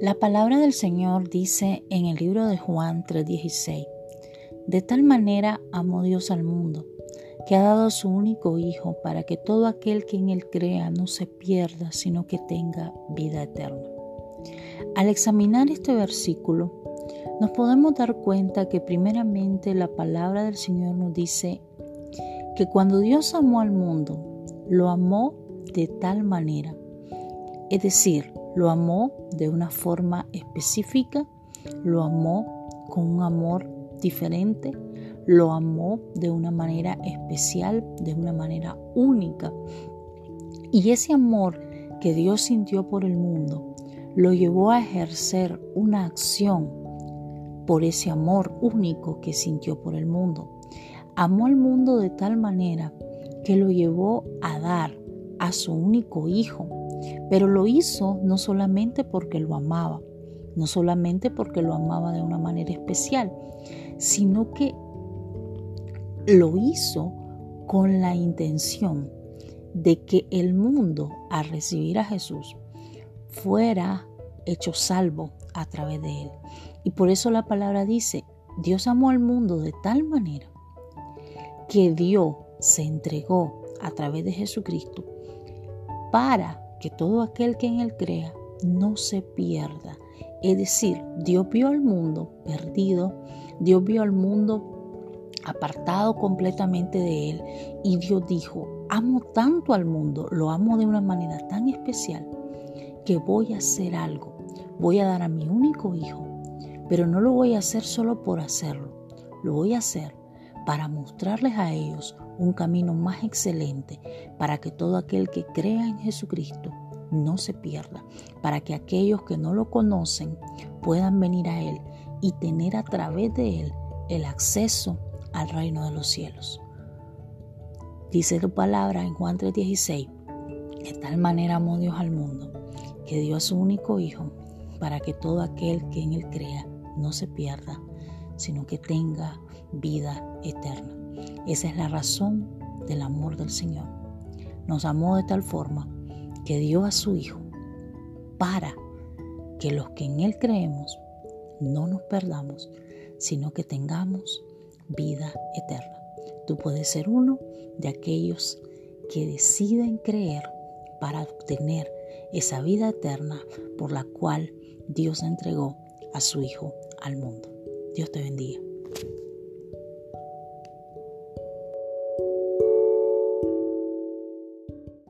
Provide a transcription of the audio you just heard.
La palabra del Señor dice en el libro de Juan 3:16, de tal manera amó Dios al mundo, que ha dado a su único Hijo para que todo aquel que en Él crea no se pierda, sino que tenga vida eterna. Al examinar este versículo, nos podemos dar cuenta que primeramente la palabra del Señor nos dice que cuando Dios amó al mundo, lo amó de tal manera. Es decir, lo amó de una forma específica, lo amó con un amor diferente, lo amó de una manera especial, de una manera única. Y ese amor que Dios sintió por el mundo lo llevó a ejercer una acción por ese amor único que sintió por el mundo. Amó al mundo de tal manera que lo llevó a dar a su único hijo, pero lo hizo no solamente porque lo amaba, no solamente porque lo amaba de una manera especial, sino que lo hizo con la intención de que el mundo, al recibir a Jesús, fuera hecho salvo a través de él. Y por eso la palabra dice, Dios amó al mundo de tal manera que dio, se entregó a través de Jesucristo para que todo aquel que en él crea no se pierda. Es decir, Dios vio al mundo perdido, Dios vio al mundo apartado completamente de él y Dios dijo, amo tanto al mundo, lo amo de una manera tan especial que voy a hacer algo, voy a dar a mi único hijo, pero no lo voy a hacer solo por hacerlo, lo voy a hacer para mostrarles a ellos un camino más excelente para que todo aquel que crea en Jesucristo no se pierda, para que aquellos que no lo conocen puedan venir a Él y tener a través de Él el acceso al reino de los cielos. Dice tu palabra en Juan 3:16, de tal manera amó Dios al mundo, que dio a su único Hijo, para que todo aquel que en Él crea no se pierda, sino que tenga vida eterna. Esa es la razón del amor del Señor. Nos amó de tal forma que dio a su Hijo para que los que en Él creemos no nos perdamos, sino que tengamos vida eterna. Tú puedes ser uno de aquellos que deciden creer para obtener esa vida eterna por la cual Dios entregó a su Hijo al mundo. Dios te bendiga.